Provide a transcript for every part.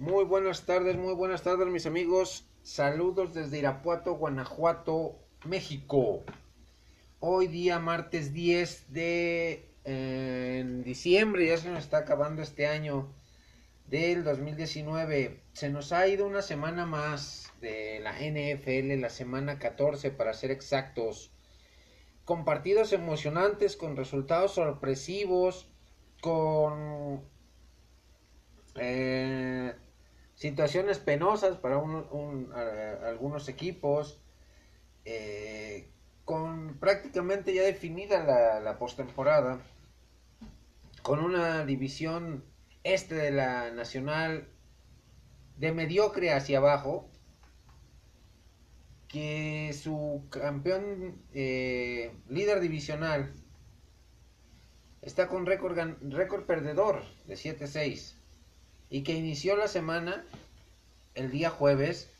Muy buenas tardes, muy buenas tardes mis amigos. Saludos desde Irapuato, Guanajuato, México. Hoy día martes 10 de eh, diciembre, ya se nos está acabando este año del 2019. Se nos ha ido una semana más de la NFL, la semana 14 para ser exactos. Con partidos emocionantes, con resultados sorpresivos, con eh, situaciones penosas para algunos equipos, eh, con prácticamente ya definida la, postemporada, con una división este de la Nacional de mediocre hacia abajo, que su campeón eh, líder divisional está con récord, récord perdedor de 7-6 y que inició la semana el día jueves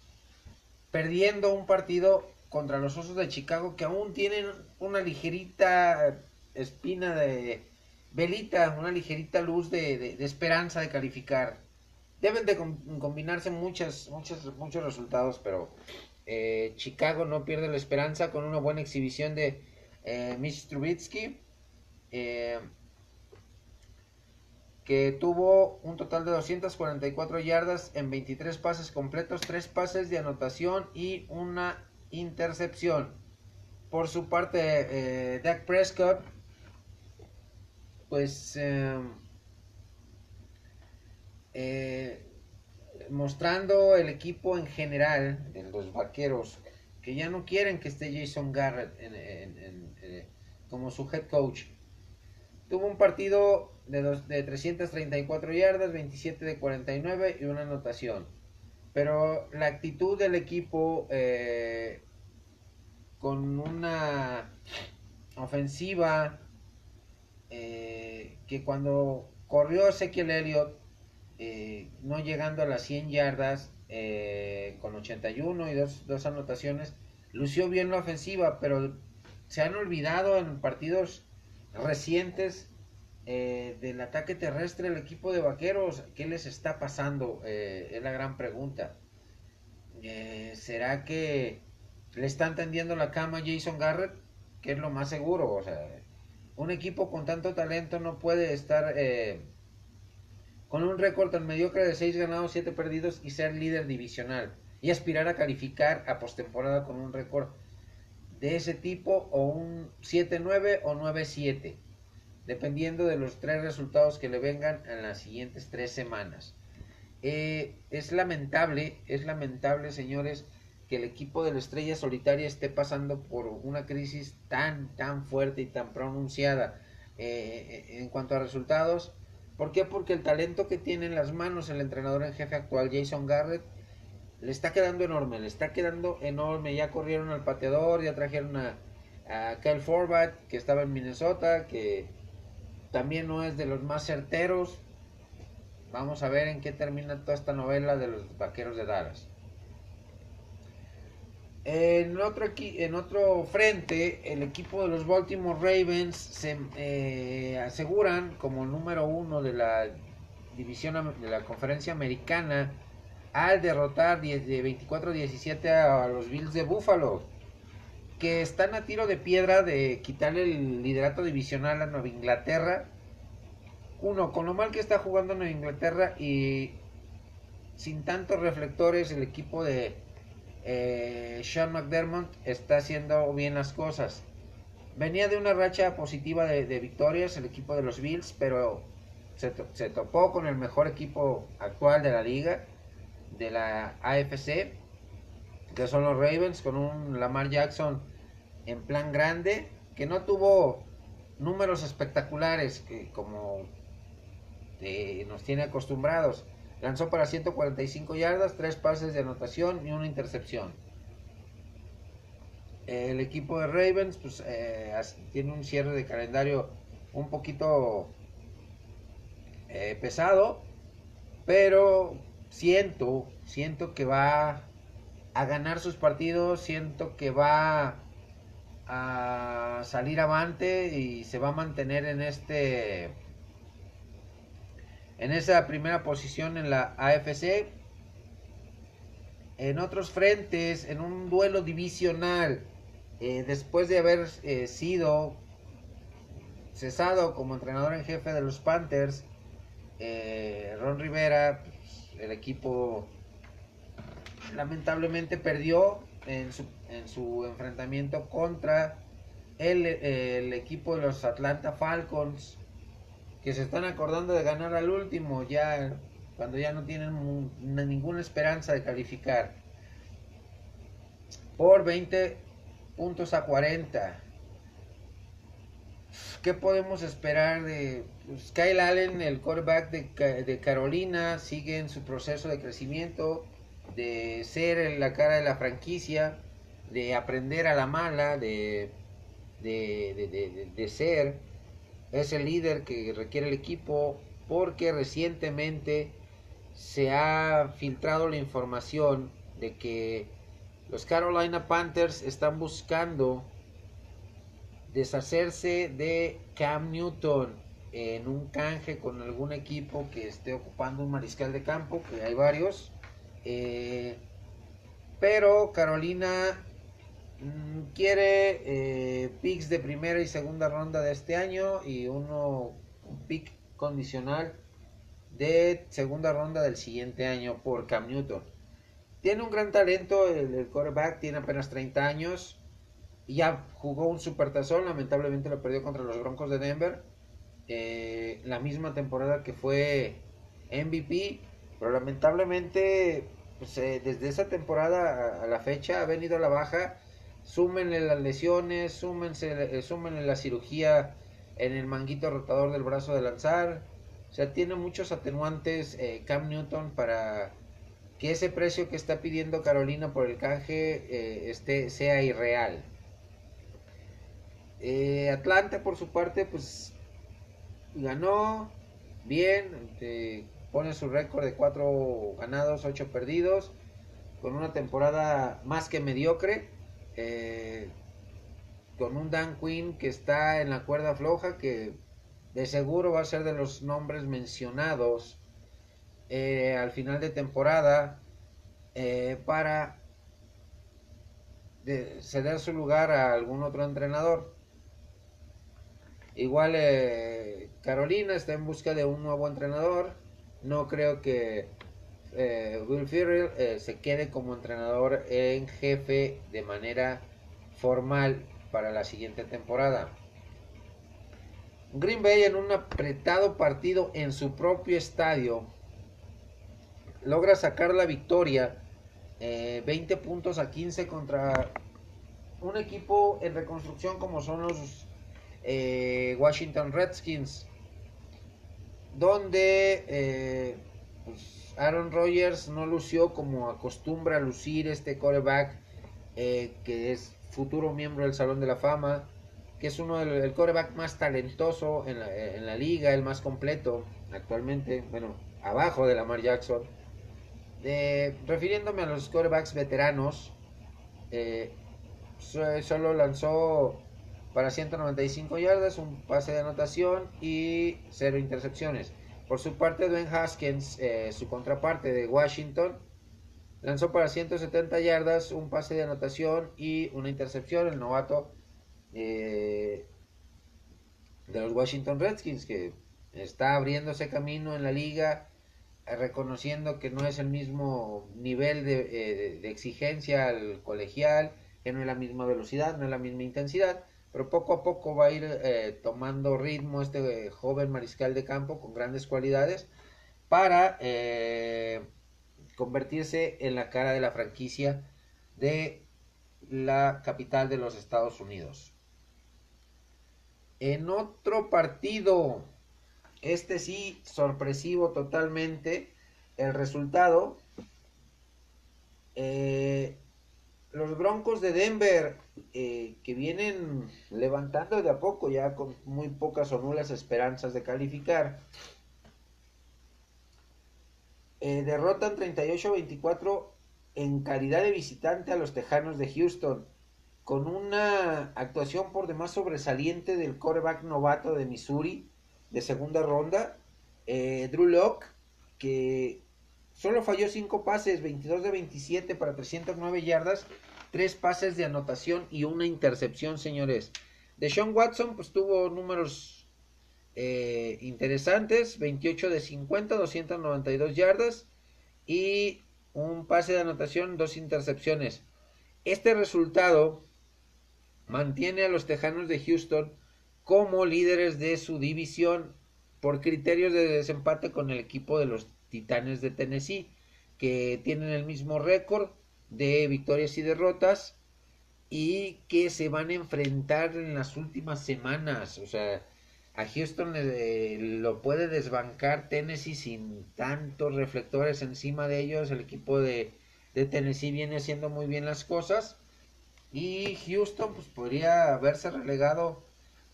perdiendo un partido contra los Osos de Chicago que aún tienen una ligerita espina de velita, una ligerita luz de, esperanza de calificar. Deben de combinarse muchas, muchos, muchos resultados, pero eh, Chicago no pierde la esperanza con una buena exhibición de eh, Mitch que tuvo un total de 244 yardas en 23 pases completos, 3 pases de anotación y una intercepción. Por su parte, eh, Dak Prescott, pues em, eh, mostrando el equipo en general de los vaqueros que ya no quieren que esté Jason Garrett eh, como su head coach. Tuvo un partido de, de 334 yardas, 27 de 49 y una anotación. Pero la actitud del equipo eh, con una ofensiva eh, que cuando corrió Ezequiel Elliott, eh, no llegando a las 100 yardas, con 81 y dos, dos anotaciones, lució bien la ofensiva, pero se han olvidado en partidos recientes eh, del ataque terrestre el equipo de vaqueros. ¿Qué les está pasando? Eh, es la gran pregunta. Eh, ¿Será que le están tendiendo la cama a Jason Garrett? Que es lo más seguro. O sea, un equipo con tanto talento no puede estar con un récord tan mediocre de 6 ganados, 7 perdidos y ser líder divisional. Y aspirar a calificar a postemporada con un récord de ese tipo o un 7-9 o 9-7 dependiendo de los tres resultados que le vengan en las siguientes tres semanas. Eh, es lamentable, es lamentable, señores, que el equipo de la Estrella Solitaria esté pasando por una crisis tan, tan fuerte y tan pronunciada eh, en cuanto a resultados. ¿Por qué? Porque el talento que tiene en las manos el entrenador en jefe actual, Jason Garrett, le está quedando enorme, le está quedando enorme. Ya corrieron al pateador, ya trajeron a, a Forbat, que estaba en Minnesota, que también no es de los más certeros. Vamos a ver en qué termina toda esta novela de los vaqueros de Dallas. En otro, en otro frente, el equipo de los Baltimore Ravens se eh, aseguran como número uno de la división de la conferencia americana al derrotar de 24-17 a los Bills de Buffalo que están a tiro de piedra de quitarle el liderato divisional a Nueva Inglaterra. Uno, con lo mal que está jugando Nueva Inglaterra y sin tantos reflectores, el equipo de eh, Sean McDermott está haciendo bien las cosas. Venía de una racha positiva de, victorias el equipo de los Bills, pero se, se, topó con el mejor equipo actual de la liga, de la AFC, que son los Ravens, con un Lamar Jackson en plan grande, que no tuvo números espectaculares que como nos tiene acostumbrados. Lanzó para 145 yardas, tres pases de anotación y una intercepción. El equipo de Ravens pues, eh, tiene un cierre de calendario un poquito eh, pesado, pero siento, siento que va a ganar sus partidos, siento que va a salir avante y se va a mantener en este en esa primera posición en la AFC. En otros frentes, en un duelo divisional, eh, después de haber eh, sido cesado como entrenador en jefe de los Panthers, eh, Ron Rivera, pues, el equipo lamentablemente perdió en su, en su enfrentamiento contra el, equipo de los Atlanta Falcons, que se están acordando de ganar al último, ya cuando ya no tienen ninguna esperanza de calificar. Por 20 puntos a 40. ¿Qué podemos esperar de pues, Kyle Allen, el quarterback de, de, Carolina, sigue en su proceso de crecimiento, de ser la cara de la franquicia, de aprender a la mala, de, de, de ser es el líder que requiere el equipo porque recientemente se ha filtrado la información de que los Carolina Panthers están buscando deshacerse de Cam Newton en un canje con algún equipo que esté ocupando un mariscal de campo, que hay varios. Eh, pero Carolina mm, quiere eh, picks de primera y segunda ronda de este año y uno un pick condicional de segunda ronda del siguiente año por Cam Newton. Tiene un gran talento el, quarterback, tiene apenas 30 años. Y ya jugó un supertazón, lamentablemente lo perdió contra los Broncos de Denver. Eh, la misma temporada que fue MVP, pero lamentablemente pues, eh, desde esa temporada a, la fecha ha venido a la baja. Súmenle las lesiones, súmense, eh, súmenle la cirugía en el manguito rotador del brazo de lanzar. O sea, tiene muchos atenuantes Cam Newton para que ese precio que está pidiendo Carolina por el canje este, sea irreal. Eh, Atlanta por su parte pues ganó bien, pone su récord de 4 ganados, 8 perdidos, con una temporada más que mediocre, eh, con un Dan Quinn que está en la cuerda floja, que de seguro va a ser de los nombres mencionados eh, al final de temporada eh, para ceder su lugar a algún otro entrenador. Igual Carolina está en busca de un nuevo entrenador. No creo que Will Ferrell se quede como entrenador en jefe de manera formal para la siguiente temporada. Green Bay en un apretado partido en su propio estadio logra sacar la victoria 20 eh, puntos a 15 contra un equipo en reconstrucción como son los eh, Washington Redskins donde eh, pues, Aaron Rodgers no lució como acostumbra lucir este coreback que es futuro miembro del Salón de la Fama que es uno del coreback más talentoso en la, en la liga, el más completo actualmente, bueno, abajo de Lamar Jackson. Refiriéndome a los quarterbacks veteranos, eh, solo lanzó para 195 yardas, un pase de anotación y cero intercepciones. Por su parte, Dwayne Haskins, eh, su contraparte de Washington, lanzó para 170 yardas, un pase de anotación y una intercepción. El novato eh, de los Washington Redskins, que está abriéndose camino en la liga reconociendo que no es el mismo nivel de, eh, exigencia al colegial, que no es la misma velocidad, no es la misma intensidad, pero poco a poco va a ir eh, tomando ritmo este eh, joven mariscal de campo con grandes cualidades para convertirse en la cara de la franquicia de la capital de los Estados Unidos. En otro partido este sí, sorpresivo totalmente. El resultado. Eh, los Broncos de Denver, eh, que vienen levantando de a poco, ya con muy pocas o nulas esperanzas de calificar, eh, derrotan 38-24 en calidad de visitante a los Tejanos de Houston, con una actuación por demás sobresaliente del coreback novato de Missouri, de segunda ronda, Eh, Drew Locke, que solo falló 5 pases, 22 de 27 para 309 yardas, 3 pases de anotación y una intercepción, señores. De Sean Watson, pues tuvo números eh, interesantes, 28 de 50, 292 yardas y un pase de anotación, dos intercepciones. Este resultado mantiene a los Tejanos de Houston como líderes de su división por criterios de desempate con el equipo de los Titanes de Tennessee, que tienen el mismo récord de victorias y derrotas y que se van a enfrentar en las últimas semanas. O sea, a Houston lo puede desbancar Tennessee sin tantos reflectores encima de ellos. El equipo de, de Tennessee viene haciendo muy bien las cosas. Y Houston pues, podría haberse relegado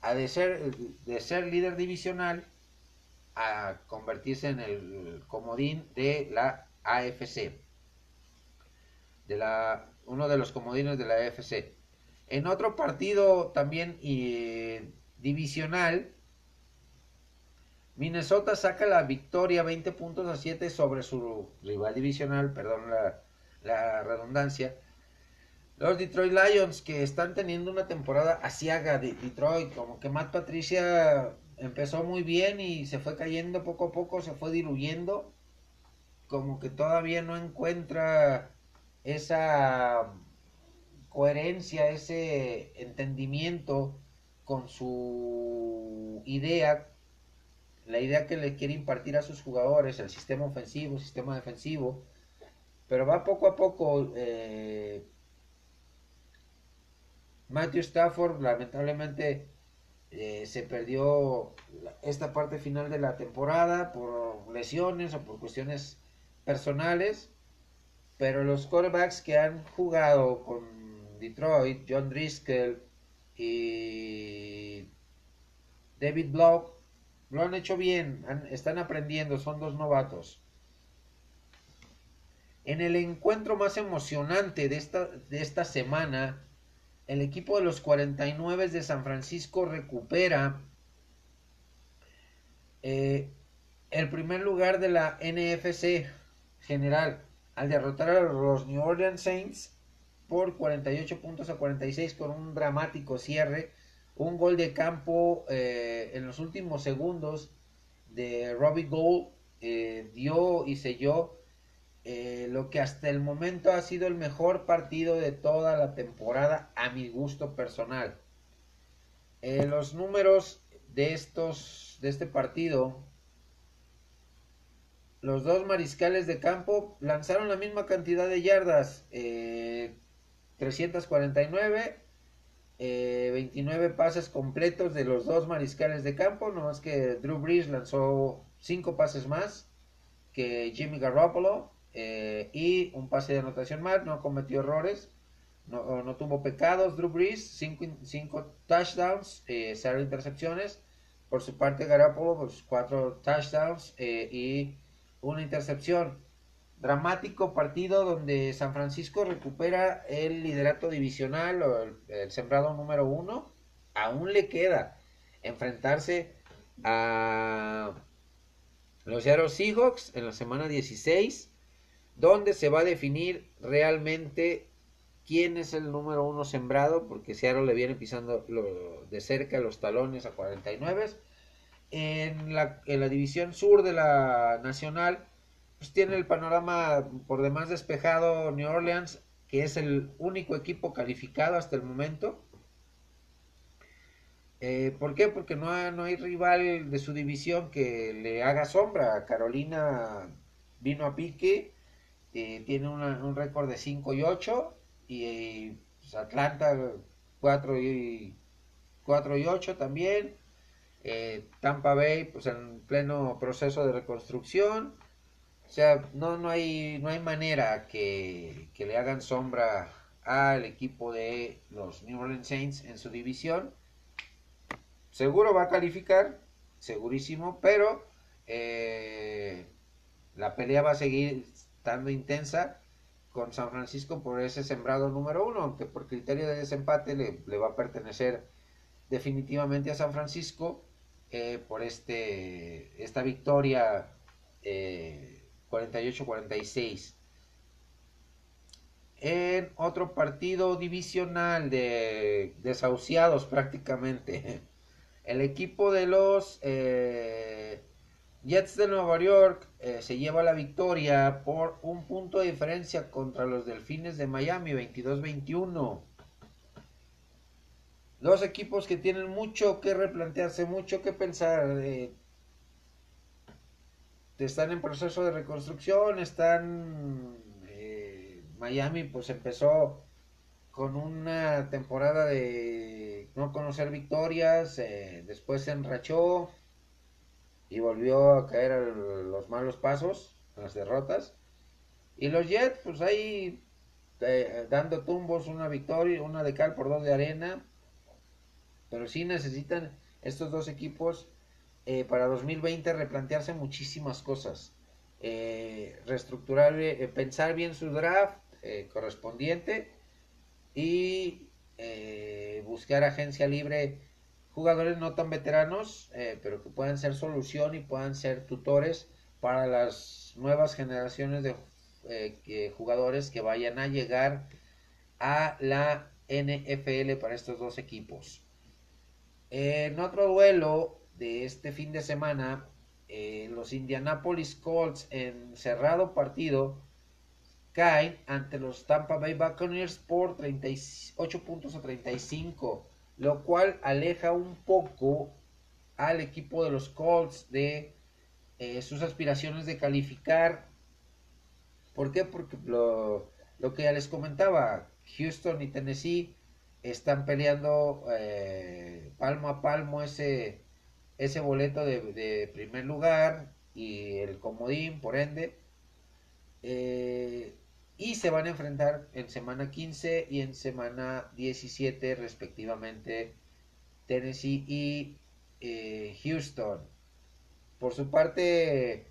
a de ser, de ser líder divisional a convertirse en el comodín de la AFC. De la, uno de los comodines de la AFC. En otro partido también divisional, Minnesota saca la victoria 20 puntos a 7 sobre su rival divisional, perdón la, la redundancia. Los Detroit Lions que están teniendo una temporada asiaga de Detroit, como que Matt Patricia empezó muy bien y se fue cayendo poco a poco, se fue diluyendo, como que todavía no encuentra esa coherencia, ese entendimiento con su idea, la idea que le quiere impartir a sus jugadores, el sistema ofensivo, el sistema defensivo, pero va poco a poco. Eh, Matthew Stafford lamentablemente eh, se perdió esta parte final de la temporada por lesiones o por cuestiones personales. Pero los quarterbacks que han jugado con Detroit, John Driscoll y David Block, lo han hecho bien, están aprendiendo, son dos novatos. En el encuentro más emocionante de esta, de esta semana, el equipo de los 49 de San Francisco recupera eh, el primer lugar de la NFC general al derrotar a los New Orleans Saints por 48 puntos a 46 con un dramático cierre, un gol de campo eh, en los últimos segundos de Robbie Gould eh, dio y selló eh, lo que hasta el momento ha sido el mejor partido de toda la temporada a mi gusto personal. Eh, los números de estos de este partido los dos mariscales de campo lanzaron la misma cantidad de yardas 349 eh, 29 pases completos de los dos mariscales de campo, no más que Drew Brees lanzó 5 pases más que Jimmy Garoppolo eh, y un pase de anotación más, no cometió errores, no, no tuvo pecados. Drew Brees, 5 touchdowns, 0 eh, intercepciones. Por su parte, Garoppolo, pues 4 touchdowns eh, y una intercepción. Dramático partido donde San Francisco recupera el liderato divisional o el, sembrado número 1. Aún le queda enfrentarse a los Seattle Seahawks en la semana 16 donde se va a definir realmente quién es el número uno sembrado, porque Seattle le viene pisando de cerca los talones a 49. En la, en la división sur de la nacional, pues tiene el panorama por demás despejado New Orleans, que es el único equipo calificado hasta el momento. Eh, ¿Por qué? Porque no hay, no hay rival de su división que le haga sombra. Carolina vino a pique tiene un récord de 5 y 8 y pues, Atlanta 4 y, 4 y 8 también. Eh, Tampa Bay pues en pleno proceso de reconstrucción. O sea, no, no, hay, no hay manera que, que le hagan sombra al equipo de los New Orleans Saints en su división. Seguro va a calificar, segurísimo, pero eh, la pelea va a seguir estando intensa con San Francisco por ese sembrado número uno, aunque por criterio de desempate le, va a pertenecer definitivamente a San Francisco. Eh, por este, esta victoria 48-46. En otro partido divisional de desahuciados prácticamente, el equipo de los eh, Jets de Nueva York eh, se lleva la victoria por un punto de diferencia contra los Delfines de Miami, 22-21. Dos equipos que tienen mucho que replantearse, mucho que pensar. Eh, están en proceso de reconstrucción, están... Eh, Miami pues empezó con una temporada de no conocer victorias, eh, después se enrachó y volvió a caer a los malos pasos, las derrotas. Y los Jets, pues ahí dando tumbos, una victoria, una de cal por dos de arena. Pero sí necesitan estos dos equipos eh, para 2020 replantearse muchísimas cosas. Eh, reestructurar, eh, pensar bien su draft correspondiente y buscar agencia libre jugadores no tan veteranos, pero que puedan ser solución y puedan ser tutores para las nuevas generaciones de jugadores que vayan a llegar a la NFL para estos dos equipos. En otro duelo, de este fin de semana, eh, los Indianapolis Colts en cerrado partido caen ante los Tampa Bay Buccaneers por 38 puntos a 35, lo cual aleja un poco al equipo de los Colts de eh, sus aspiraciones de calificar. ¿Por qué? Porque lo, que ya les comentaba, Houston y Tennessee están peleando eh, palmo a palmo ese ese boleto de, primer lugar y el comodín, por ende. Eh, y se van a enfrentar en semana 15 y en semana 17 respectivamente Tennessee y eh, Houston. Por su parte,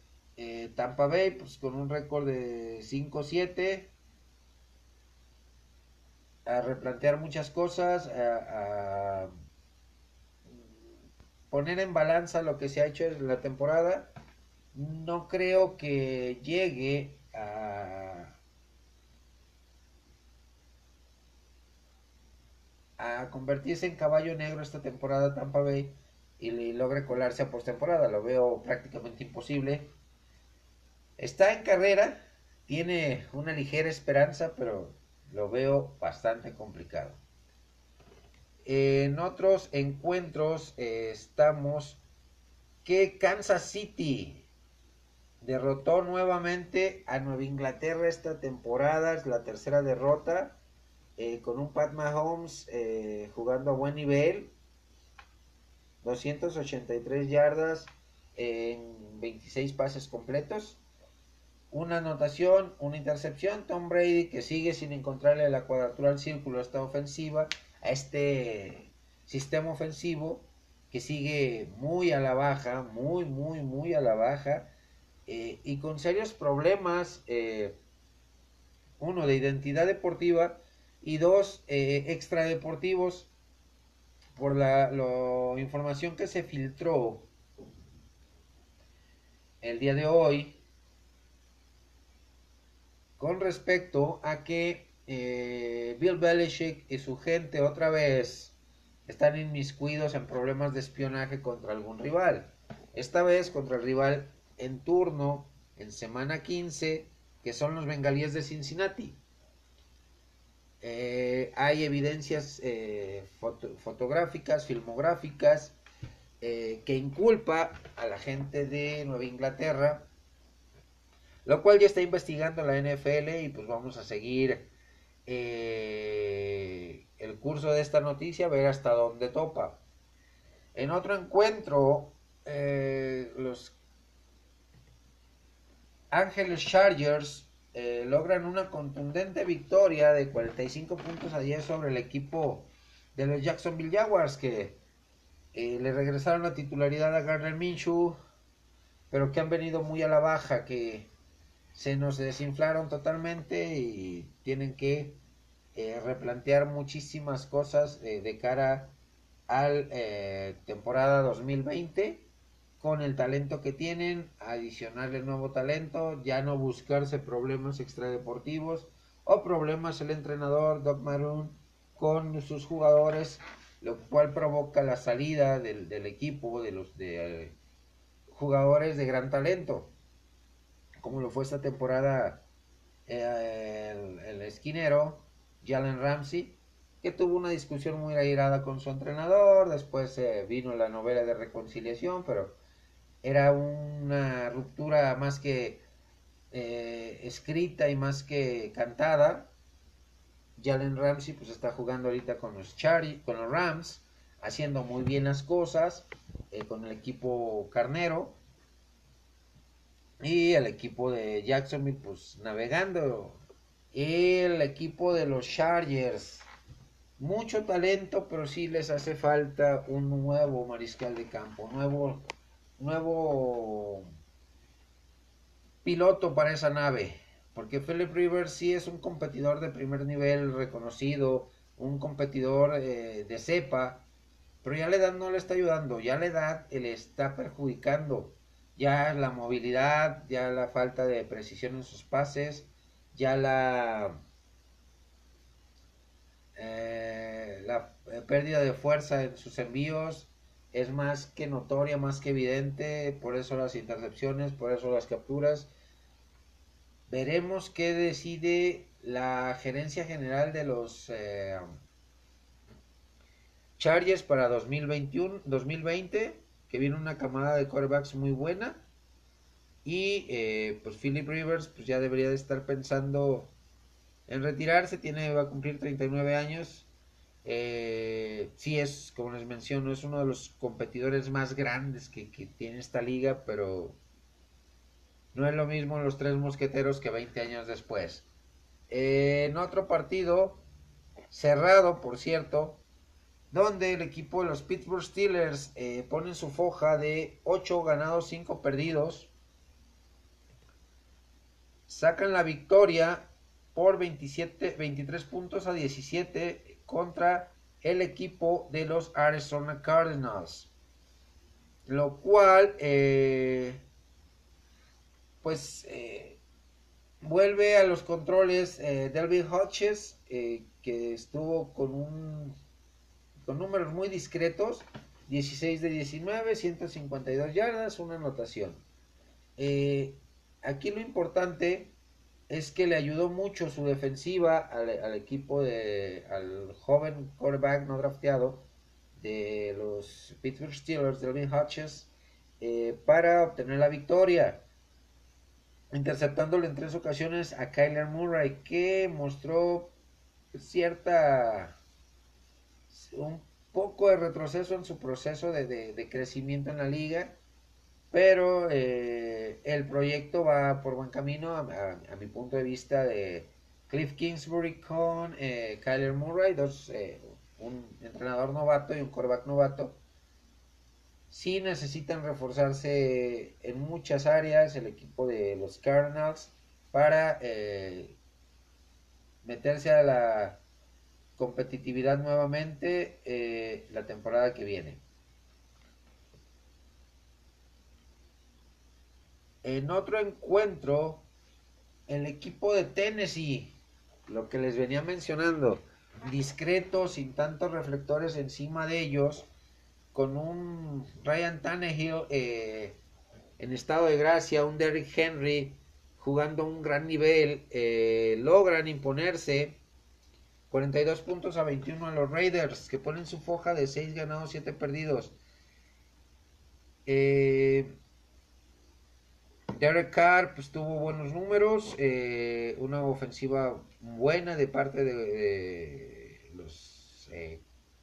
Tampa Bay, pues con un récord de 5-7, a replantear muchas cosas, a poner en balanza lo que se ha hecho en la temporada, no creo que llegue a, a convertirse en caballo negro esta temporada Tampa Bay y logre colarse a postemporada. Lo veo prácticamente imposible. Está en carrera, tiene una ligera esperanza, pero lo veo bastante complicado. En otros encuentros eh, estamos que Kansas City derrotó nuevamente a Nueva Inglaterra esta temporada, es la tercera derrota, eh, con un Pat Mahomes eh, jugando a buen nivel, 283 yardas en 26 pases completos, una anotación, una intercepción, Tom Brady que sigue sin encontrarle la cuadratura al círculo a esta ofensiva, a este sistema ofensivo que sigue muy a la baja, muy, muy, muy a la baja eh, y con serios problemas, eh, uno de identidad deportiva y dos eh, extradeportivos por la información que se filtró el día de hoy con respecto a que eh, Bill Belichick y su gente otra vez están inmiscuidos en problemas de espionaje contra algún rival. Esta vez contra el rival en turno en semana 15, que son los bengalíes de Cincinnati. Eh, hay evidencias eh, fotográficas, filmográficas, que inculpa a la gente de Nueva Inglaterra, lo cual ya está investigando la NFL y pues vamos a seguir eh, el curso de esta noticia, ver hasta dónde topa. En otro encuentro, eh, los Ángeles Chargers eh, logran una contundente victoria de 45 puntos a 10 sobre el equipo de los Jacksonville Jaguars que le regresaron la titularidad a Garner Minshew, pero que han venido muy a la baja, que se nos desinflaron totalmente y tienen que eh, replantear muchísimas cosas eh, de cara al temporada 2020 con el talento que tienen, adicionarle nuevo talento, ya no buscarse problemas extradeportivos o problemas el entrenador Doc Maroon con sus jugadores, lo cual provoca la salida del, equipo de los de, jugadores de gran talento, como lo fue esta temporada eh, el, esquinero Jalen Ramsey, que tuvo una discusión muy airada con su entrenador, después eh, vino la novela de reconciliación, pero era una ruptura más que eh, escrita y más que cantada. Jalen Ramsey pues está jugando ahorita con los Chari, con los Rams, haciendo muy bien las cosas con el equipo carnero y el equipo de Jacksonville pues navegando el equipo de los Chargers mucho talento pero sí les hace falta un nuevo mariscal de campo nuevo nuevo piloto para esa nave. Porque Philip Rivers sí es un competidor de primer nivel reconocido, un competidor eh, de cepa, pero ya la edad no le está ayudando, ya la edad le está perjudicando. Ya la movilidad, ya la falta de precisión en sus pases, ya la, eh, la eh, pérdida de fuerza en sus envíos, es más que notoria, más que evidente, por eso las intercepciones, por eso las capturas. Veremos qué decide la gerencia general de los eh, Chargers para 2021, 2020, que viene una camada de quarterbacks muy buena. Y eh, pues Philip Rivers pues ya debería de estar pensando en retirarse, tiene, va a cumplir 39 años eh, sí es, como les menciono, es uno de los competidores más grandes que, tiene esta liga, pero no es lo mismo los tres mosqueteros que 20 años después. Eh, en otro partido, cerrado por cierto, donde el equipo de los Pittsburgh Steelers eh, pone su foja de 8 ganados, 5 perdidos. Sacan la victoria por 27, 23 puntos a 17 contra el equipo de los Arizona Cardinals. Lo cual, eh, pues, eh, vuelve a los controles Delvin Hodges, que estuvo con un con números muy discretos, 16 de 19, 152 yardas, una anotación. aquí lo importante es que le ayudó mucho su defensiva al, equipo de al joven quarterback no drafteado de los Pittsburgh Steelers, Delvin Hodges, eh, para obtener la victoria, interceptándole en tres ocasiones a Kyler Murray, que mostró cierta un poco de retroceso en su proceso de crecimiento en la liga pero eh, el proyecto va por buen camino, a, mi punto de vista, de Cliff Kingsbury con eh, Kyler Murray, dos, eh, un entrenador novato y un quarterback novato. Sí necesitan reforzarse en muchas áreas el equipo de los Cardinals para meterse a la competitividad nuevamente la temporada que viene. En otro encuentro, el equipo de Tennessee, lo que les venía mencionando, discreto, sin tantos reflectores encima de ellos, con un Ryan Tannehill eh, en estado de gracia, un Derrick Henry jugando a un gran nivel, eh, logran imponerse 42 puntos a 21 a los Raiders, que ponen su foja de 6 ganados, 7 perdidos. Eh, Derek Carr pues, tuvo buenos números, eh, una ofensiva buena de parte de, los eh,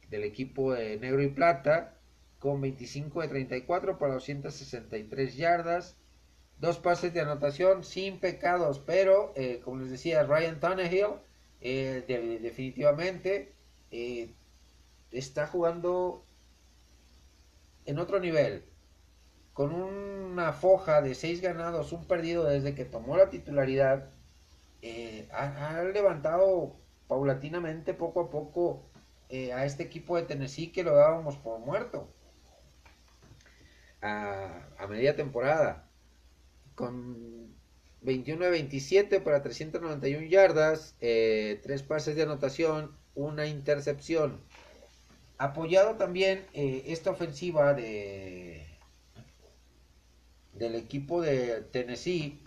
del equipo de negro y plata, con 25 de 34 para 263 yardas, dos pases de anotación sin pecados, pero como les decía, Ryan Tannehill definitivamente está jugando en otro nivel con una foja de seis ganados, un perdido desde que tomó la titularidad, eh, ha, levantado paulatinamente, poco a poco, eh, a este equipo de Tennessee que lo dábamos por muerto a, a media temporada. Con 21 de 27 para 391 yardas, eh, tres pases de anotación, una intercepción. Apoyado también eh, esta ofensiva de del equipo de Tennessee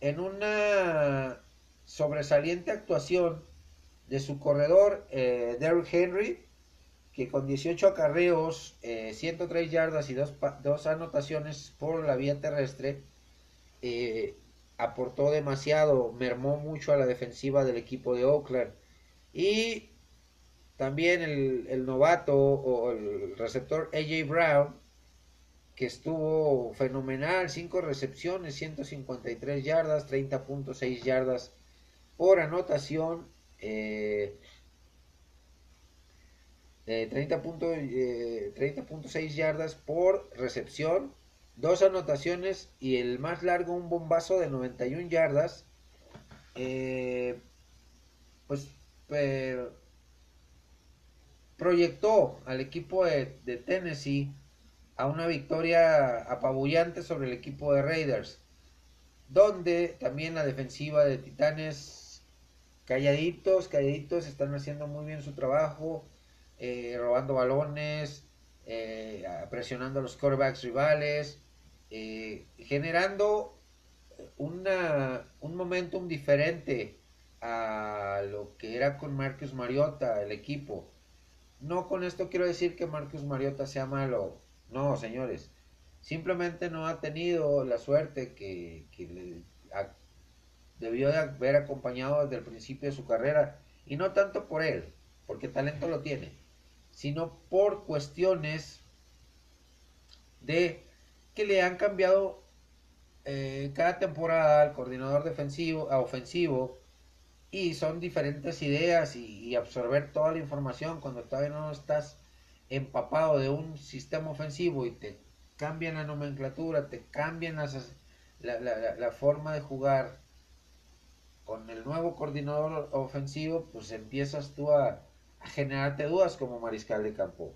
en una sobresaliente actuación de su corredor eh, Derrick Henry, que con 18 acarreos, 103 yardas y dos, dos, anotaciones por la vía terrestre, aportó demasiado, mermó mucho a la defensiva del equipo de Oakland. Y también el, novato o el receptor AJ Brown, que estuvo fenomenal, 5 recepciones, 153 yardas, 30.6 yardas por anotación. Eh, 30.6 eh, yardas por recepción dos anotaciones y el más largo un bombazo de 91 yardas. Eh, pues proyectó al equipo de, Tennessee a una victoria apabullante sobre el equipo de Raiders, donde también la defensiva de Titanes calladitos, calladitos, están haciendo muy bien su trabajo, eh, robando balones, eh, presionando a los quarterbacks rivales, eh, generando una, un momentum diferente a lo que era con Marcus Mariota, el equipo. No con esto quiero decir que Marcus Mariota sea malo, no, señores. Simplemente no ha tenido la suerte que, debió de haber acompañado desde el principio de su carrera. Y no tanto por él, porque talento lo tiene, sino por cuestiones de que le han cambiado eh, cada temporada al coordinador defensivo, a ofensivo, y son diferentes ideas y, absorber toda la información cuando todavía no estás empapado de un sistema ofensivo y te cambian la nomenclatura, te cambian la, forma de jugar con el nuevo coordinador ofensivo, pues empiezas tú a generarte dudas como mariscal de campo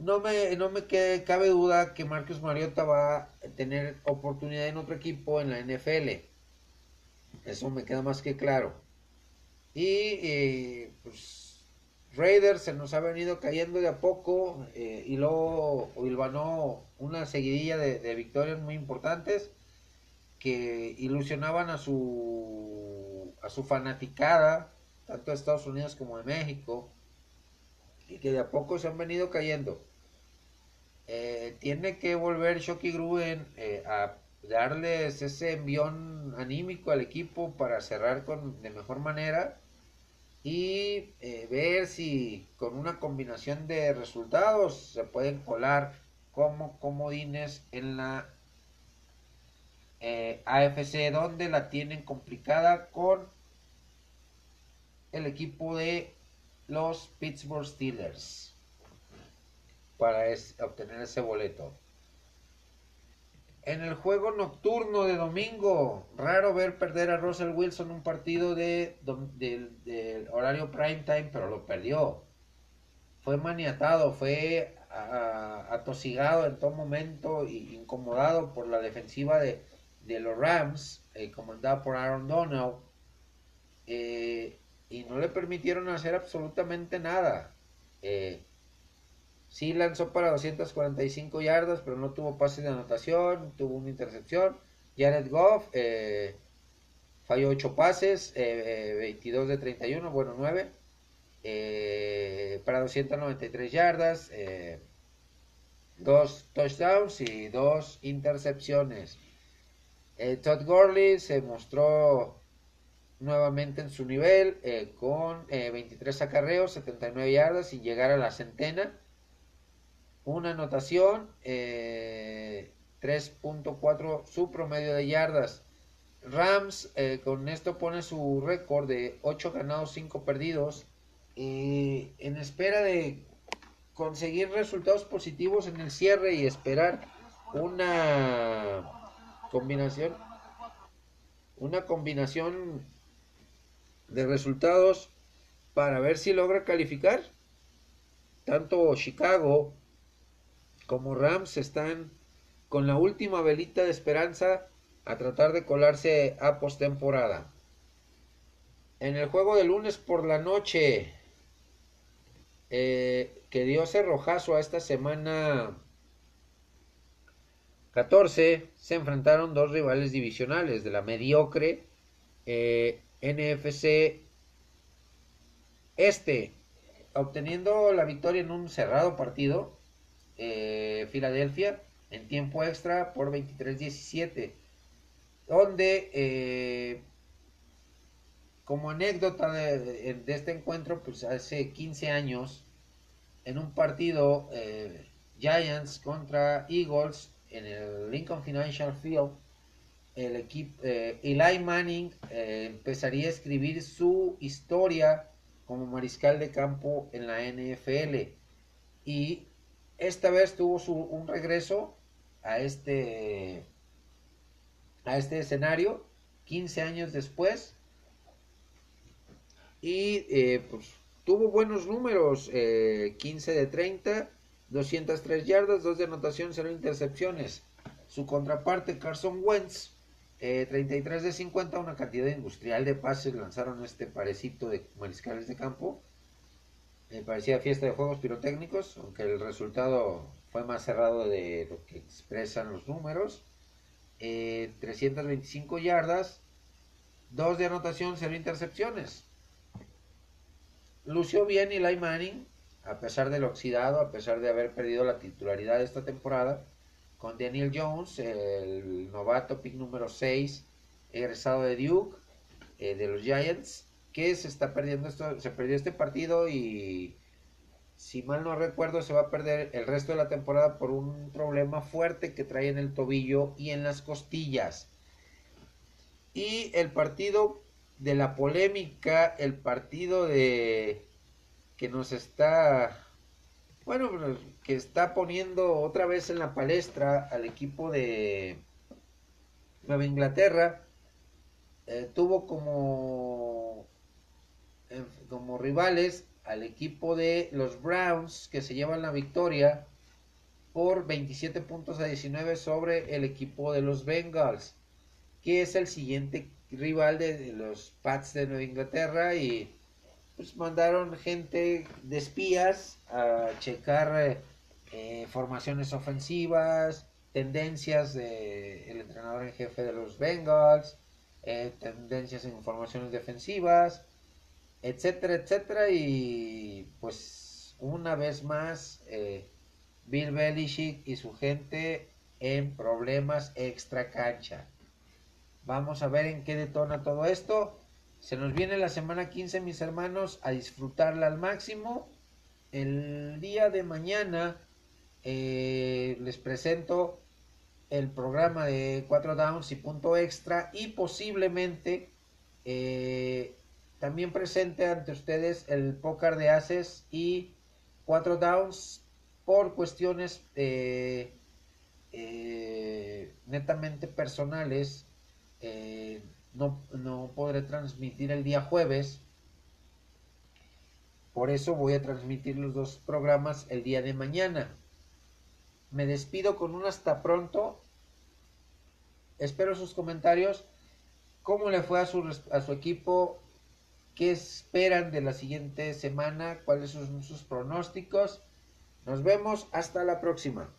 no me, no me cabe duda que Marcus Mariota va a tener oportunidad en otro equipo en la NFL. Eso me queda más que claro. Y eh, pues Raiders se nos ha venido cayendo de a poco eh, y luego hilvanó una seguidilla de, victorias muy importantes que ilusionaban a su a su fanaticada tanto de Estados Unidos como de México y que de a poco se han venido cayendo eh, tiene que volver Shocky Gruen eh, a darles ese envión anímico al equipo para cerrar con, de mejor manera y eh, ver si con una combinación de resultados se pueden colar como comodines en la AFC donde la tienen complicada con el equipo de los Pittsburgh Steelers para obtener ese boleto. En el juego nocturno de domingo, raro ver perder a Russell Wilson un partido de, horario prime time, pero lo perdió. Fue maniatado, fue atosigado en todo momento e incomodado por la defensiva de, los Rams, eh, comandada por Aaron Donald, eh, y no le permitieron hacer absolutamente nada. Eh, Sí lanzó para 245 yardas, pero no tuvo pases de anotación, tuvo una intercepción. Jared Goff eh, falló 8 pases, 22 eh, de 31, bueno 9, eh, para 293 yardas, 2 touchdowns y 2 intercepciones. Todd Gurley se mostró nuevamente en su nivel con 23 acarreos, 79 yardas y llegar a la centena una anotación, 3.4 eh, su promedio de yardas. Rams eh, con esto pone su récord de 8 ganados, 5 perdidos. Eh, en espera de conseguir resultados positivos en el cierre y esperar una combinación una combinación de resultados para ver si logra calificar. Tanto Chicago como Rams están con la última velita de esperanza a tratar de colarse a postemporada. En el juego de lunes por la noche, eh, que dio ese rojazo a esta semana 14, se enfrentaron dos rivales divisionales de la mediocre eh, NFC Este, obteniendo la victoria en un cerrado partido, eh, Filadelfia en tiempo extra por 23-17, donde eh, como anécdota de, este encuentro, pues hace 15 años, en un partido Giants contra Eagles en el Lincoln Financial Field, el equipo eh, Eli Manning eh, empezaría a escribir su historia como mariscal de campo en la NFL y esta vez tuvo su, un regreso a este a este escenario 15 años después y eh, pues tuvo buenos números 15 de 30 203 yardas 2 de anotación 0 intercepciones su contraparte Carson Wentz 33 eh, de 50, una cantidad industrial de pases lanzaron este parecito de mariscales de campo. Me parecía fiesta de juegos pirotécnicos, aunque el resultado fue más cerrado de lo que expresan los números. 325 eh, yardas, 2 de anotación, 0 intercepciones. Lució bien Eli Manning, a pesar del oxidado, a pesar de haber perdido la titularidad esta temporada con Daniel Jones, el novato pick número 6, egresado de Duke, eh, de los Giants, que se está perdiendo esto, se perdió este partido y si mal no recuerdo se va a perder el resto de la temporada por un problema fuerte que trae en el tobillo y en las costillas. Y el partido de la polémica, el partido de que nos está bueno, que está poniendo otra vez en la palestra al equipo de Nueva Inglaterra. Eh, tuvo como, como rivales al equipo de los Browns que se llevan la victoria por 27 puntos a 19 sobre el equipo de los Bengals, que es el siguiente rival de los Pats de Nueva Inglaterra. Y pues mandaron gente de espías a checar eh, formaciones ofensivas, tendencias del entrenador en jefe de los Bengals, eh, tendencias en formaciones defensivas, etcétera, etcétera. Y pues una vez más, eh, Bill Belichick y su gente en problemas extra cancha. Vamos a ver en qué detona todo esto. Se nos viene la semana 15, mis hermanos, a disfrutarla al máximo. El día de mañana eh, les presento el programa de 4 downs y punto extra y posiblemente eh, también presente ante ustedes el póker de haces y 4 downs por cuestiones eh, netamente personales no, no podré transmitir el día jueves. Por eso voy a transmitir los dos programas el día de mañana. Me despido con un hasta pronto. Espero sus comentarios. ¿Cómo le fue a su, a su equipo? ¿Qué esperan de la siguiente semana? ¿Cuáles son sus pronósticos? Nos vemos hasta la próxima.